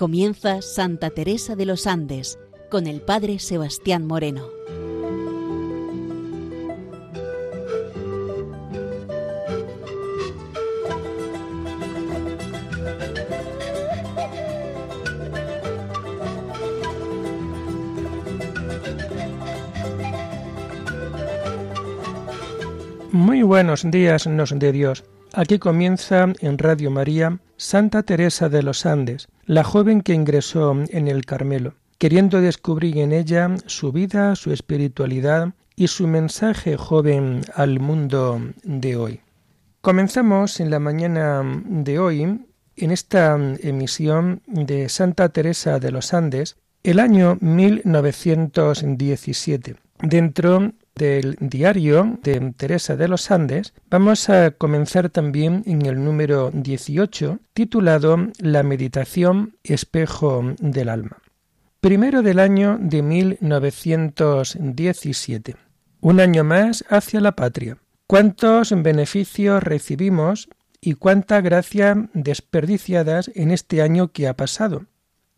Comienza Santa Teresa de los Andes con el Padre Sebastián Moreno. Muy buenos días nos de Dios. Aquí comienza en Radio María Santa Teresa de los Andes, la joven que ingresó en el Carmelo, queriendo descubrir en ella su vida, su espiritualidad y su mensaje joven al mundo de hoy. Comenzamos en la mañana de hoy, en esta emisión de Santa Teresa de los Andes, el año 1917, dentro del diario de Teresa de los Andes, vamos a comenzar también en el número 18, titulado La meditación espejo del alma. Primero del año de 1917. Un año más hacia la patria. ¿Cuántos beneficios recibimos y cuánta gracia desperdiciadas en este año que ha pasado?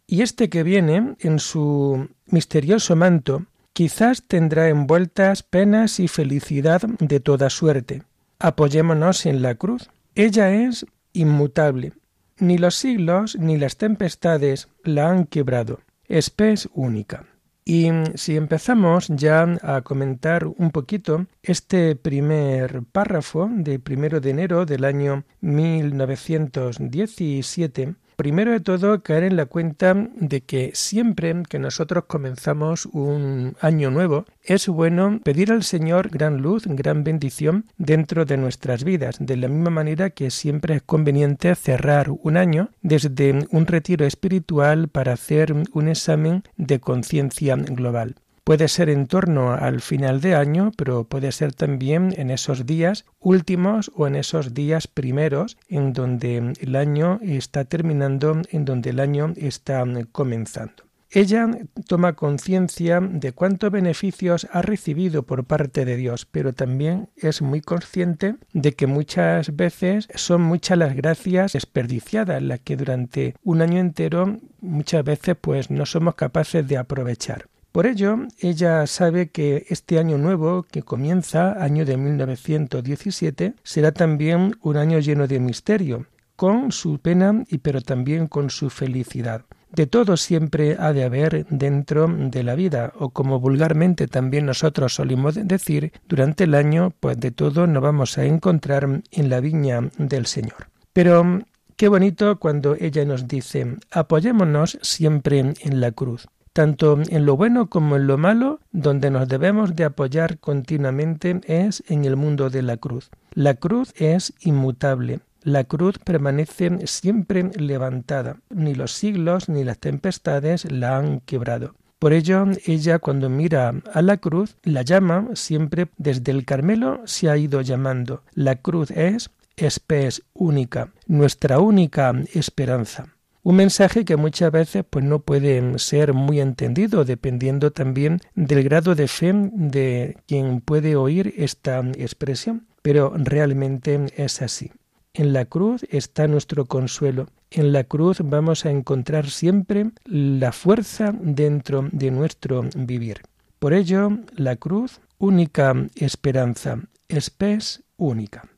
Y este que viene, en su misterioso manto, quizás tendrá envueltas penas y felicidad de toda suerte. Apoyémonos en la cruz. Ella es inmutable. Ni los siglos ni las tempestades la han quebrado. Es única. Y si empezamos ya a comentar un poquito este primer párrafo de primero de enero del año 1917, Primero de todo, caer en la cuenta de que siempre que nosotros comenzamos un año nuevo, es bueno pedir al Señor gran luz, gran bendición dentro de nuestras vidas, de la misma manera que siempre es conveniente cerrar un año desde un retiro espiritual para hacer un examen de conciencia global. Puede ser en torno al final de año, pero puede ser también en esos días últimos o en esos días primeros en donde el año está terminando, en donde el año está comenzando. Ella toma conciencia de cuántos beneficios ha recibido por parte de Dios, pero también es muy consciente de que muchas veces son muchas las gracias desperdiciadas, las que durante un año entero muchas veces pues no somos capaces de aprovechar. Por ello, ella sabe que este año nuevo que comienza, año de 1917, será también un año lleno de misterio, con su pena y pero también con su felicidad. De todo siempre ha de haber dentro de la vida, o como vulgarmente también nosotros solimos decir, durante el año, pues de todo nos vamos a encontrar en la viña del Señor. Pero qué bonito cuando ella nos dice, apoyémonos siempre en la cruz tanto en lo bueno como en lo malo, donde nos debemos de apoyar continuamente es en el mundo de la cruz. La cruz es inmutable. La cruz permanece siempre levantada. Ni los siglos ni las tempestades la han quebrado. Por ello, ella cuando mira a la cruz, la llama siempre desde el Carmelo se ha ido llamando. La cruz es espes única, nuestra única esperanza. Un mensaje que muchas veces pues no puede ser muy entendido dependiendo también del grado de fe de quien puede oír esta expresión, pero realmente es así. En la cruz está nuestro consuelo. En la cruz vamos a encontrar siempre la fuerza dentro de nuestro vivir. Por ello, la cruz, única esperanza, espes única.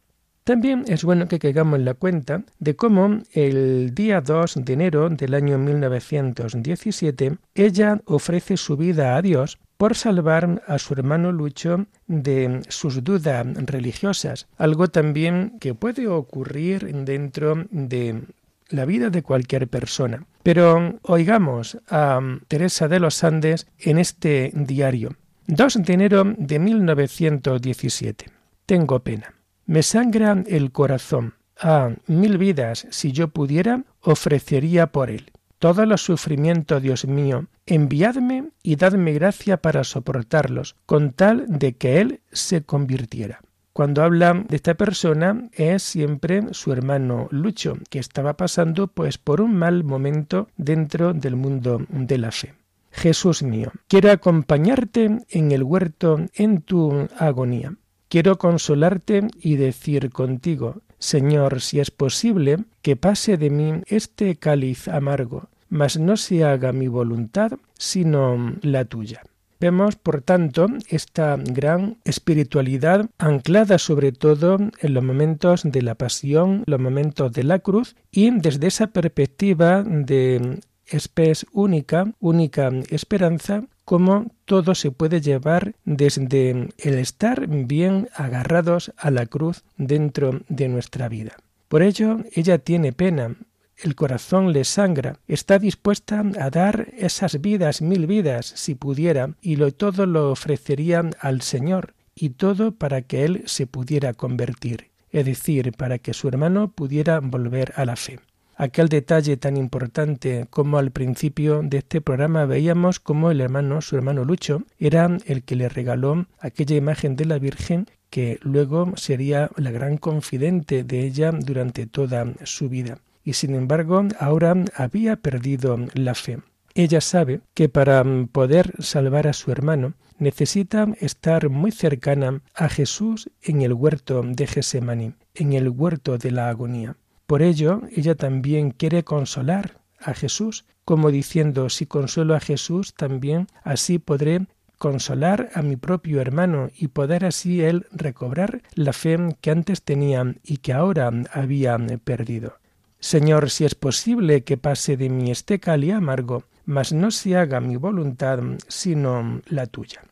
También es bueno que caigamos en la cuenta de cómo el día 2 de enero del año 1917 ella ofrece su vida a Dios por salvar a su hermano Lucho de sus dudas religiosas, algo también que puede ocurrir dentro de la vida de cualquier persona. Pero oigamos a Teresa de los Andes en este diario. 2 de enero de 1917. Tengo pena. Me sangra el corazón. Ah, mil vidas, si yo pudiera, ofrecería por él. Todos los sufrimientos, Dios mío, enviadme y dadme gracia para soportarlos, con tal de que él se convirtiera. Cuando habla de esta persona es siempre su hermano Lucho, que estaba pasando pues por un mal momento dentro del mundo de la fe. Jesús mío, quiero acompañarte en el huerto en tu agonía. Quiero consolarte y decir contigo, Señor, si es posible, que pase de mí este cáliz amargo, mas no se haga mi voluntad, sino la tuya. Vemos, por tanto, esta gran espiritualidad anclada sobre todo en los momentos de la pasión, los momentos de la cruz, y desde esa perspectiva de espes única, única esperanza, como todo se puede llevar desde el estar bien agarrados a la cruz dentro de nuestra vida. Por ello, ella tiene pena, el corazón le sangra, está dispuesta a dar esas vidas, mil vidas, si pudiera, y lo todo lo ofrecería al Señor, y todo para que él se pudiera convertir, es decir, para que su hermano pudiera volver a la fe. Aquel detalle tan importante como al principio de este programa veíamos como el hermano, su hermano Lucho, era el que le regaló aquella imagen de la Virgen que luego sería la gran confidente de ella durante toda su vida y sin embargo ahora había perdido la fe. Ella sabe que para poder salvar a su hermano necesita estar muy cercana a Jesús en el huerto de Gesemaní, en el huerto de la agonía. Por ello, ella también quiere consolar a Jesús, como diciendo, si consuelo a Jesús, también así podré consolar a mi propio hermano y poder así él recobrar la fe que antes tenía y que ahora había perdido. Señor, si es posible que pase de mí este cali amargo, mas no se haga mi voluntad sino la tuya.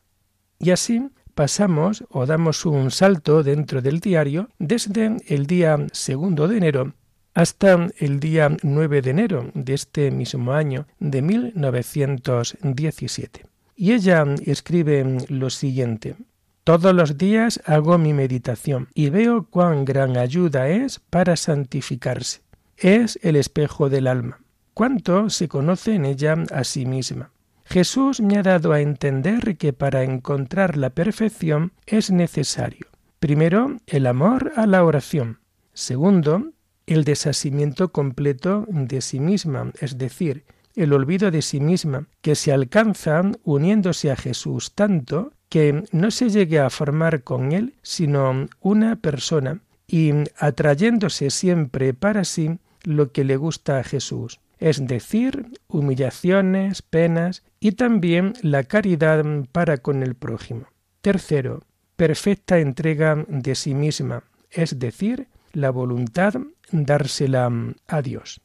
Y así pasamos o damos un salto dentro del diario desde el día segundo de enero hasta el día 9 de enero de este mismo año de 1917. Y ella escribe lo siguiente. Todos los días hago mi meditación y veo cuán gran ayuda es para santificarse es el espejo del alma. ¿Cuánto se conoce en ella a sí misma? Jesús me ha dado a entender que para encontrar la perfección es necesario, primero, el amor a la oración, segundo, el desasimiento completo de sí misma, es decir, el olvido de sí misma, que se alcanza uniéndose a Jesús tanto que no se llegue a formar con él sino una persona y atrayéndose siempre para sí lo que le gusta a Jesús, es decir, humillaciones, penas y también la caridad para con el prójimo. Tercero, perfecta entrega de sí misma, es decir, la voluntad dársela a Dios.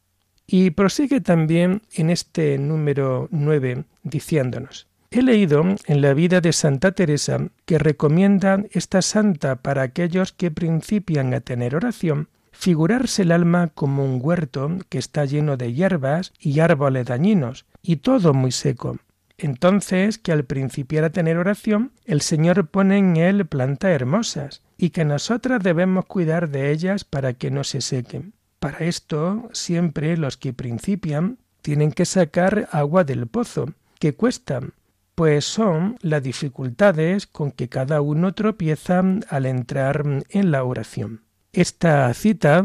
Y prosigue también en este número nueve diciéndonos, He leído en la vida de Santa Teresa que recomienda esta santa para aquellos que principian a tener oración figurarse el alma como un huerto que está lleno de hierbas y árboles dañinos, y todo muy seco. Entonces que al principiar a tener oración, el Señor pone en él plantas hermosas, y que nosotras debemos cuidar de ellas para que no se sequen. Para esto, siempre los que principian tienen que sacar agua del pozo, que cuesta, pues son las dificultades con que cada uno tropieza al entrar en la oración. Esta cita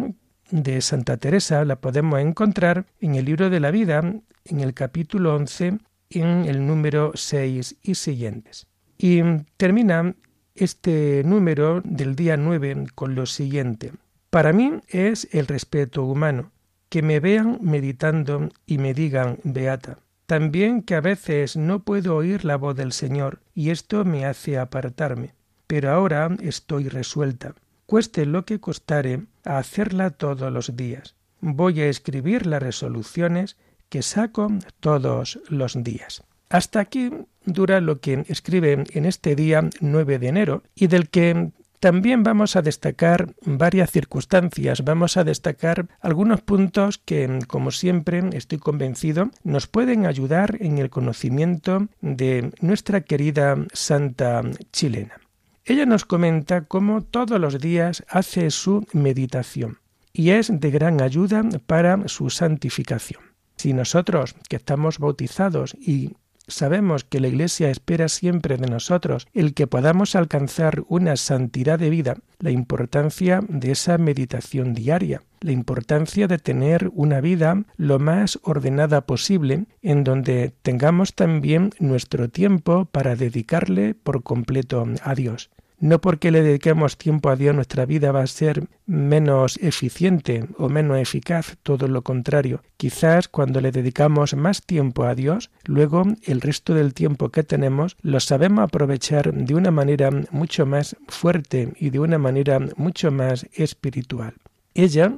de Santa Teresa la podemos encontrar en el libro de la vida, en el capítulo 11, en el número 6 y siguientes. Y termina este número del día 9 con lo siguiente. Para mí es el respeto humano, que me vean meditando y me digan beata. También que a veces no puedo oír la voz del Señor y esto me hace apartarme. Pero ahora estoy resuelta cueste lo que costare, a hacerla todos los días. Voy a escribir las resoluciones que saco todos los días. Hasta aquí dura lo que escribe en este día 9 de enero y del que también vamos a destacar varias circunstancias, vamos a destacar algunos puntos que, como siempre, estoy convencido, nos pueden ayudar en el conocimiento de nuestra querida santa chilena. Ella nos comenta cómo todos los días hace su meditación y es de gran ayuda para su santificación. Si nosotros que estamos bautizados y sabemos que la Iglesia espera siempre de nosotros el que podamos alcanzar una santidad de vida, la importancia de esa meditación diaria, la importancia de tener una vida lo más ordenada posible, en donde tengamos también nuestro tiempo para dedicarle por completo a Dios. No porque le dediquemos tiempo a Dios nuestra vida va a ser menos eficiente o menos eficaz, todo lo contrario. Quizás cuando le dedicamos más tiempo a Dios, luego el resto del tiempo que tenemos lo sabemos aprovechar de una manera mucho más fuerte y de una manera mucho más espiritual. Ella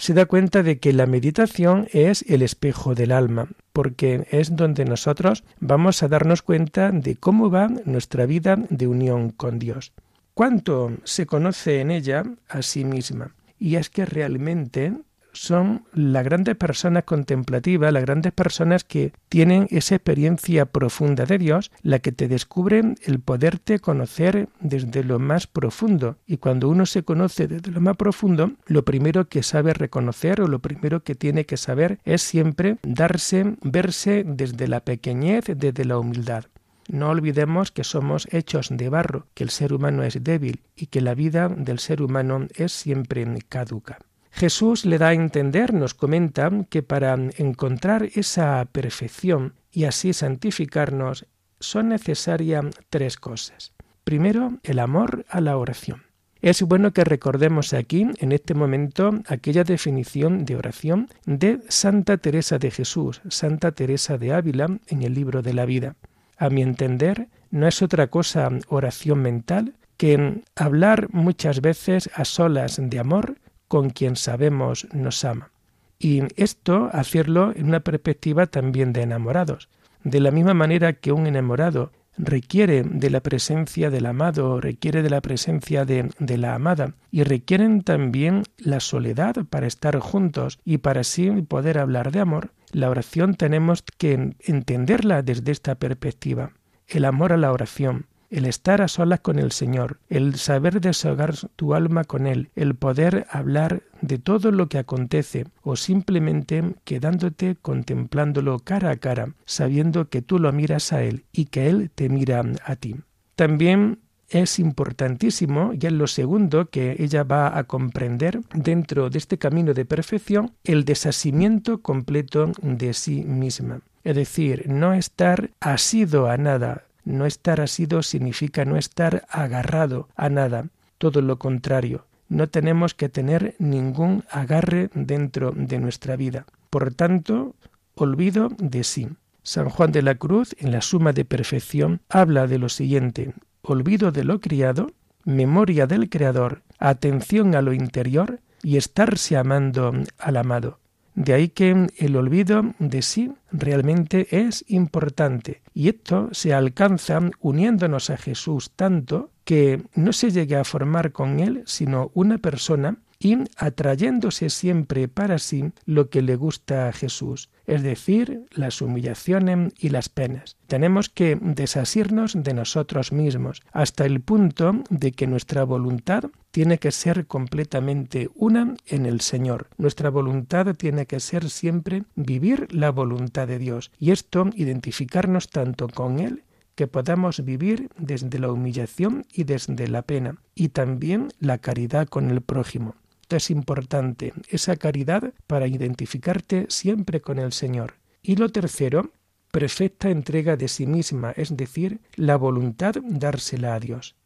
se da cuenta de que la meditación es el espejo del alma, porque es donde nosotros vamos a darnos cuenta de cómo va nuestra vida de unión con Dios. ¿Cuánto se conoce en ella a sí misma? Y es que realmente son las grandes personas contemplativas, las grandes personas que tienen esa experiencia profunda de Dios, la que te descubren el poderte conocer desde lo más profundo. Y cuando uno se conoce desde lo más profundo, lo primero que sabe reconocer o lo primero que tiene que saber es siempre darse, verse desde la pequeñez, desde la humildad. No olvidemos que somos hechos de barro, que el ser humano es débil y que la vida del ser humano es siempre caduca. Jesús le da a entender, nos comenta, que para encontrar esa perfección y así santificarnos son necesarias tres cosas. Primero, el amor a la oración. Es bueno que recordemos aquí, en este momento, aquella definición de oración de Santa Teresa de Jesús, Santa Teresa de Ávila, en el libro de la vida. A mi entender, no es otra cosa oración mental que hablar muchas veces a solas de amor con quien sabemos nos ama. Y esto hacerlo en una perspectiva también de enamorados. De la misma manera que un enamorado requiere de la presencia del amado, requiere de la presencia de, de, la amada y requieren también la soledad para estar juntos y para así poder hablar de amor, la oración tenemos que entenderla desde esta perspectiva. El amor a la oración, el estar a solas con el Señor, el saber desahogar tu alma con Él, el poder hablar de todo lo que acontece o simplemente quedándote contemplándolo cara a cara, sabiendo que tú lo miras a Él y que Él te mira a ti. También es importantísimo, ya en lo segundo que ella va a comprender dentro de este camino de perfección, el desasimiento completo de sí misma. Es decir, no estar asido a nada, no estar asido significa no estar agarrado a nada, todo lo contrario. No tenemos que tener ningún agarre dentro de nuestra vida. Por tanto, olvido de sí. San Juan de la Cruz, en la Suma de Perfección, habla de lo siguiente, olvido de lo criado, memoria del Creador, atención a lo interior y estarse amando al amado. De ahí que el olvido de sí realmente es importante. Y esto se alcanza uniéndonos a Jesús tanto que no se llegue a formar con él sino una persona y atrayéndose siempre para sí lo que le gusta a Jesús, es decir, las humillaciones y las penas. Tenemos que desasirnos de nosotros mismos hasta el punto de que nuestra voluntad tiene que ser completamente una en el Señor. Nuestra voluntad tiene que ser siempre vivir la voluntad de Dios y esto identificarnos tanto con Él que podamos vivir desde la humillación y desde la pena, y también la caridad con el prójimo es importante, esa caridad para identificarte siempre con el Señor. Y lo tercero, perfecta entrega de sí misma, es decir, la voluntad dársela a Dios.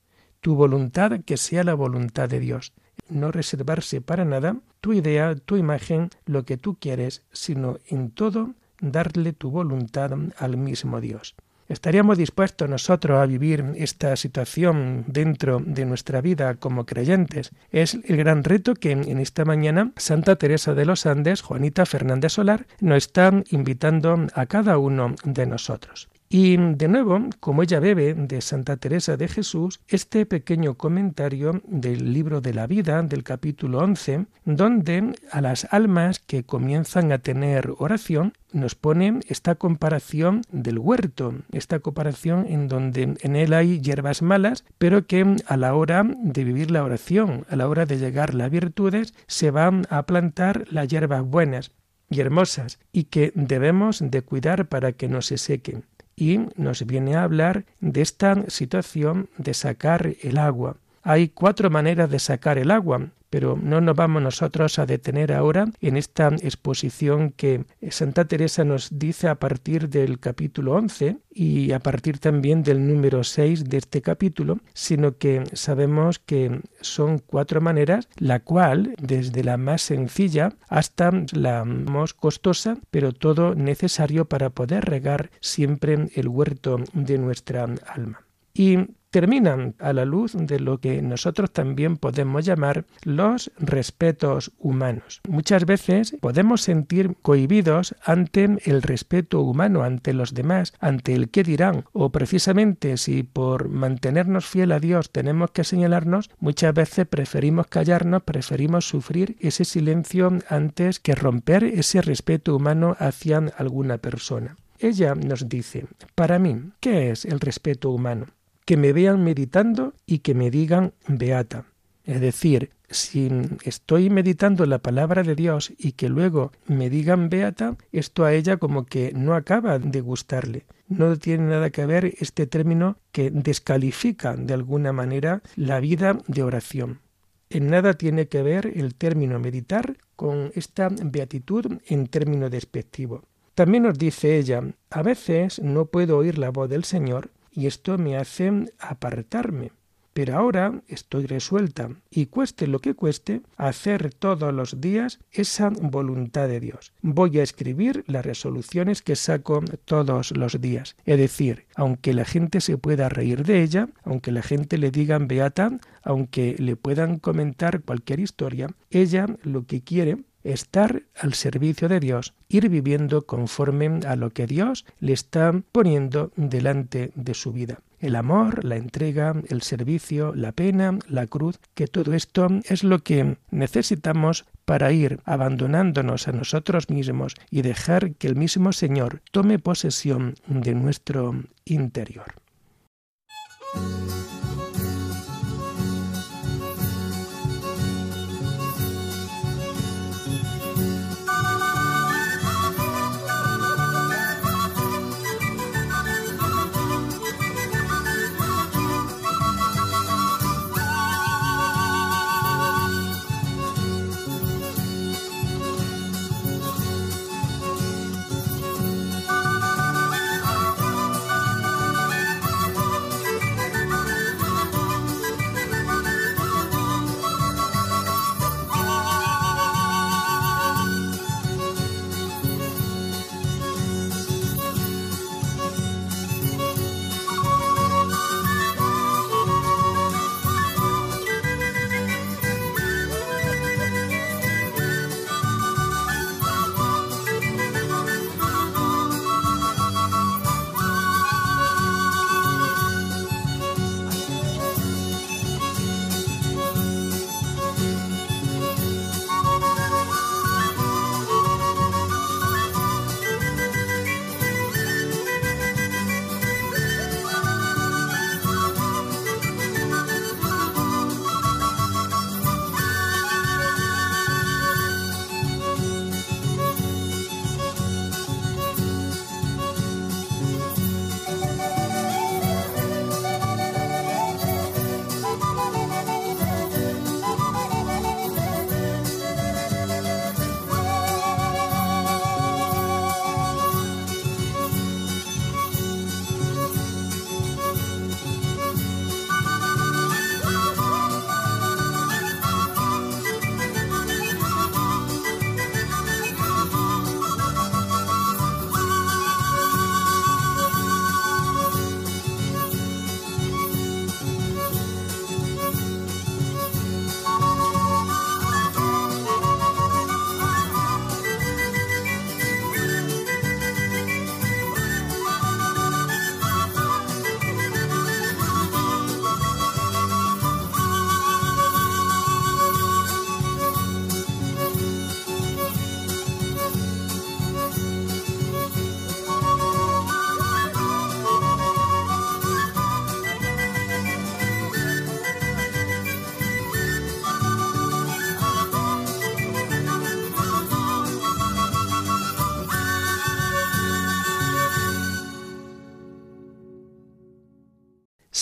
Tu voluntad que sea la voluntad de Dios. No reservarse para nada tu idea, tu imagen, lo que tú quieres, sino en todo darle tu voluntad al mismo Dios. ¿Estaríamos dispuestos nosotros a vivir esta situación dentro de nuestra vida como creyentes? Es el gran reto que en esta mañana Santa Teresa de los Andes, Juanita Fernández Solar, nos está invitando a cada uno de nosotros. Y de nuevo, como ella bebe de Santa Teresa de Jesús, este pequeño comentario del libro de la vida, del capítulo 11, donde a las almas que comienzan a tener oración, nos pone esta comparación del huerto, esta comparación en donde en él hay hierbas malas, pero que a la hora de vivir la oración, a la hora de llegar las virtudes, se van a plantar las hierbas buenas y hermosas y que debemos de cuidar para que no se sequen y nos viene a hablar de esta situación de sacar el agua. Hay cuatro maneras de sacar el agua, pero no nos vamos nosotros a detener ahora en esta exposición que Santa Teresa nos dice a partir del capítulo 11 y a partir también del número 6 de este capítulo, sino que sabemos que son cuatro maneras, la cual, desde la más sencilla hasta la más costosa, pero todo necesario para poder regar siempre el huerto de nuestra alma. Y terminan a la luz de lo que nosotros también podemos llamar los respetos humanos. Muchas veces podemos sentir cohibidos ante el respeto humano, ante los demás, ante el qué dirán, o precisamente si por mantenernos fiel a Dios tenemos que señalarnos, muchas veces preferimos callarnos, preferimos sufrir ese silencio antes que romper ese respeto humano hacia alguna persona. Ella nos dice, para mí, ¿qué es el respeto humano? Que me vean meditando y que me digan beata. Es decir, si estoy meditando la palabra de Dios y que luego me digan beata, esto a ella como que no acaba de gustarle. No tiene nada que ver este término que descalifica de alguna manera la vida de oración. En nada tiene que ver el término meditar con esta beatitud en término despectivo. También nos dice ella, a veces no puedo oír la voz del Señor y esto me hace apartarme. Pero ahora estoy resuelta, y cueste lo que cueste, hacer todos los días esa voluntad de Dios. Voy a escribir las resoluciones que saco todos los días. Es decir, aunque la gente se pueda reír de ella, aunque la gente le digan beata, aunque le puedan comentar cualquier historia, ella lo que quiere estar al servicio de Dios, ir viviendo conforme a lo que Dios le está poniendo delante de su vida. El amor, la entrega, el servicio, la pena, la cruz, que todo esto es lo que necesitamos para ir abandonándonos a nosotros mismos y dejar que el mismo Señor tome posesión de nuestro interior.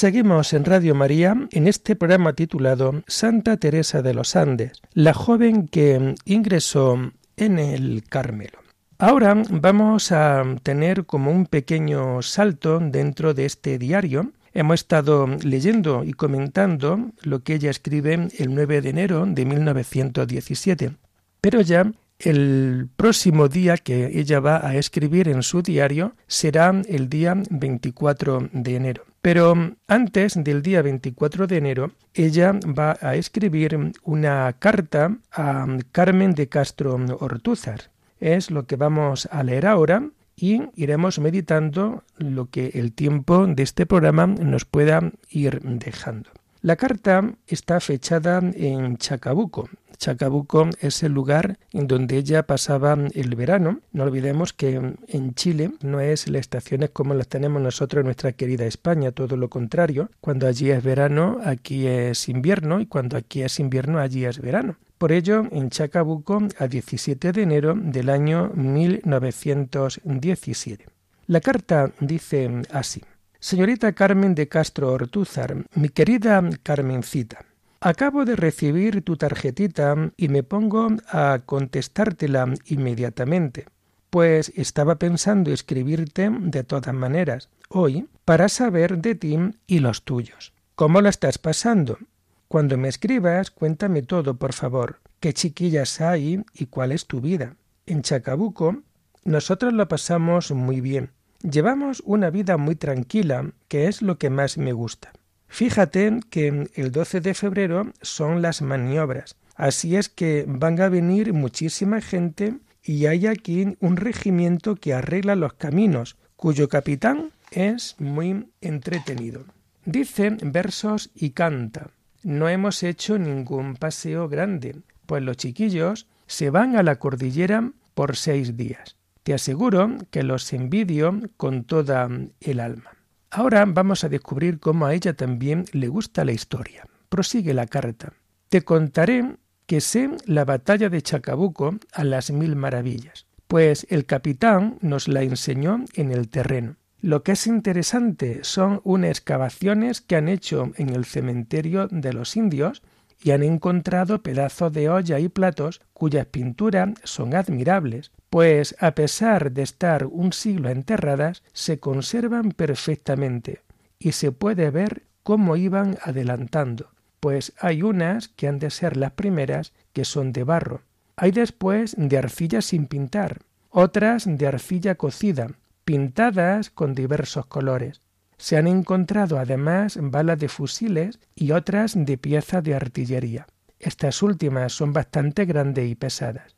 Seguimos en Radio María en este programa titulado Santa Teresa de los Andes, la joven que ingresó en el Carmelo. Ahora vamos a tener como un pequeño salto dentro de este diario. Hemos estado leyendo y comentando lo que ella escribe el 9 de enero de 1917, pero ya el próximo día que ella va a escribir en su diario será el día 24 de enero. Pero antes del día 24 de enero, ella va a escribir una carta a Carmen de Castro Ortúzar. Es lo que vamos a leer ahora y iremos meditando lo que el tiempo de este programa nos pueda ir dejando. La carta está fechada en Chacabuco, Chacabuco es el lugar en donde ella pasaba el verano. No olvidemos que en Chile no es las estaciones como las tenemos nosotros en nuestra querida España, todo lo contrario. Cuando allí es verano, aquí es invierno y cuando aquí es invierno, allí es verano. Por ello, en Chacabuco, a 17 de enero del año 1917. La carta dice así. Señorita Carmen de Castro Ortúzar, mi querida Carmencita, Acabo de recibir tu tarjetita y me pongo a contestártela inmediatamente, pues estaba pensando escribirte de todas maneras hoy para saber de ti y los tuyos. ¿Cómo la estás pasando? Cuando me escribas, cuéntame todo, por favor. ¿Qué chiquillas hay y cuál es tu vida? En Chacabuco, nosotros lo pasamos muy bien. Llevamos una vida muy tranquila, que es lo que más me gusta. Fíjate que el 12 de febrero son las maniobras, así es que van a venir muchísima gente y hay aquí un regimiento que arregla los caminos, cuyo capitán es muy entretenido. Dice versos y canta. No hemos hecho ningún paseo grande, pues los chiquillos se van a la cordillera por seis días. Te aseguro que los envidio con toda el alma. Ahora vamos a descubrir cómo a ella también le gusta la historia. Prosigue la carta. Te contaré que sé la batalla de Chacabuco a las mil maravillas, pues el capitán nos la enseñó en el terreno. Lo que es interesante son unas excavaciones que han hecho en el cementerio de los indios y han encontrado pedazos de olla y platos cuyas pinturas son admirables, pues a pesar de estar un siglo enterradas, se conservan perfectamente y se puede ver cómo iban adelantando, pues hay unas que han de ser las primeras que son de barro, hay después de arcilla sin pintar, otras de arcilla cocida, pintadas con diversos colores, se han encontrado además balas de fusiles y otras de piezas de artillería. Estas últimas son bastante grandes y pesadas.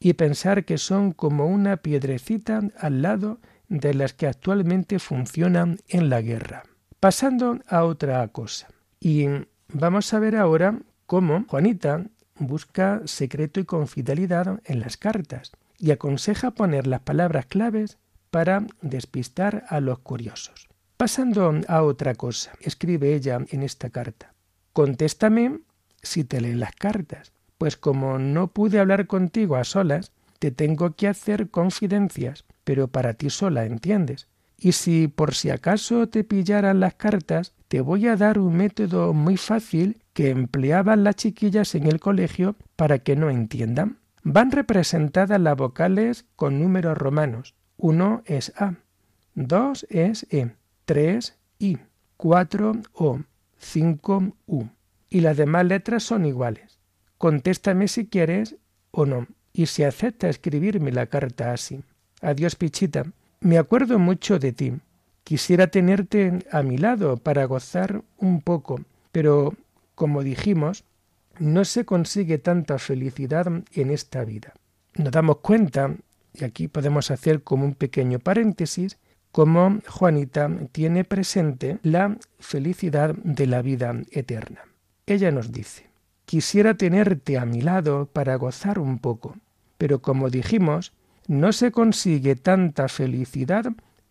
Y pensar que son como una piedrecita al lado de las que actualmente funcionan en la guerra. Pasando a otra cosa. Y vamos a ver ahora cómo Juanita busca secreto y confidelidad en las cartas y aconseja poner las palabras claves para despistar a los curiosos. Pasando a otra cosa, escribe ella en esta carta. Contéstame si te leen las cartas, pues como no pude hablar contigo a solas, te tengo que hacer confidencias, pero para ti sola, ¿entiendes? Y si por si acaso te pillaran las cartas, te voy a dar un método muy fácil que empleaban las chiquillas en el colegio para que no entiendan. Van representadas las vocales con números romanos. Uno es A, dos es E, 3 I, 4 O, 5 U. Y las demás letras son iguales. Contéstame si quieres o no, y si acepta escribirme la carta así. Adiós, Pichita. Me acuerdo mucho de ti. Quisiera tenerte a mi lado para gozar un poco, pero, como dijimos, no se consigue tanta felicidad en esta vida. Nos damos cuenta, y aquí podemos hacer como un pequeño paréntesis, como Juanita tiene presente la felicidad de la vida eterna. Ella nos dice, quisiera tenerte a mi lado para gozar un poco, pero como dijimos, no se consigue tanta felicidad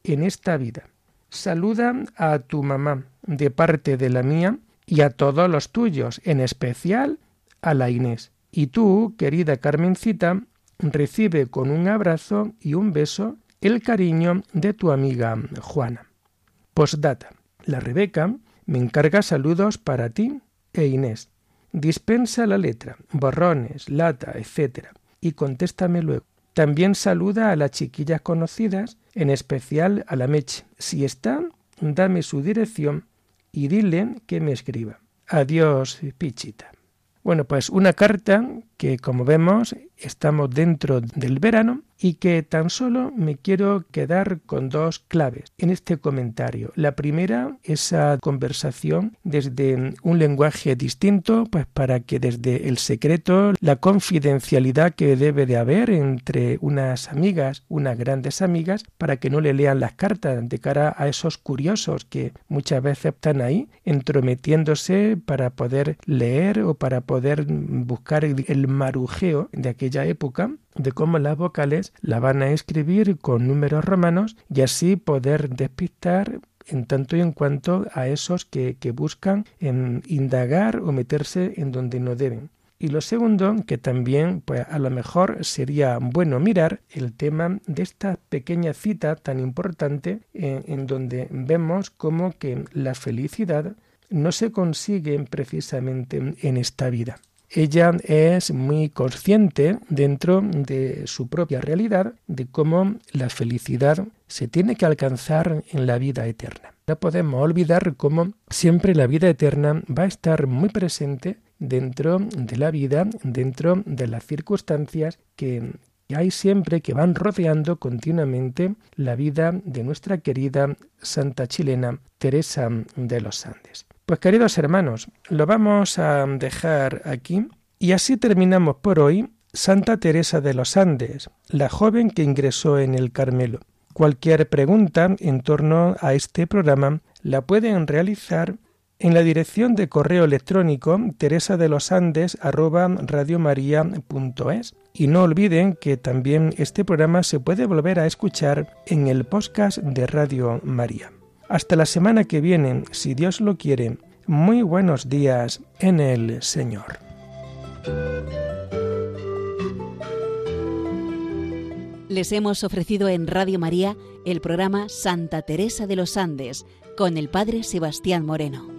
en esta vida. Saluda a tu mamá de parte de la mía y a todos los tuyos, en especial a la Inés. Y tú, querida Carmencita, recibe con un abrazo y un beso el cariño de tu amiga Juana. Postdata. La Rebeca me encarga saludos para ti e Inés. Dispensa la letra, borrones, lata, etc. y contéstame luego. También saluda a las chiquillas conocidas, en especial a la Meche. Si está, dame su dirección y dile que me escriba. Adiós, Pichita. Bueno, pues una carta que, como vemos, estamos dentro del verano y que tan solo me quiero quedar con dos claves en este comentario. La primera, esa conversación desde un lenguaje distinto, pues para que desde el secreto, la confidencialidad que debe de haber entre unas amigas, unas grandes amigas, para que no le lean las cartas de cara a esos curiosos que muchas veces están ahí entrometiéndose para poder leer o para poder buscar el marujeo de aquella época de cómo las vocales la van a escribir con números romanos y así poder despistar en tanto y en cuanto a esos que, que buscan en indagar o meterse en donde no deben. Y lo segundo, que también pues a lo mejor sería bueno mirar el tema de esta pequeña cita tan importante en, donde vemos como que la felicidad no se consigue precisamente en esta vida ella es muy consciente dentro de su propia realidad de cómo la felicidad se tiene que alcanzar en la vida eterna. No podemos olvidar cómo siempre la vida eterna va a estar muy presente dentro de la vida, dentro de las circunstancias que hay siempre que van rodeando continuamente la vida de nuestra querida santa chilena Teresa de los Andes. Pues queridos hermanos, lo vamos a dejar aquí y así terminamos por hoy Santa Teresa de los Andes, la joven que ingresó en el Carmelo. Cualquier pregunta en torno a este programa la pueden realizar en la dirección de correo electrónico teresa de los Andes y no olviden que también este programa se puede volver a escuchar en el podcast de Radio María. Hasta la semana que viene, si Dios lo quiere. Muy buenos días en el Señor. Les hemos ofrecido en Radio María el programa Santa Teresa de los Andes con el Padre Sebastián Moreno.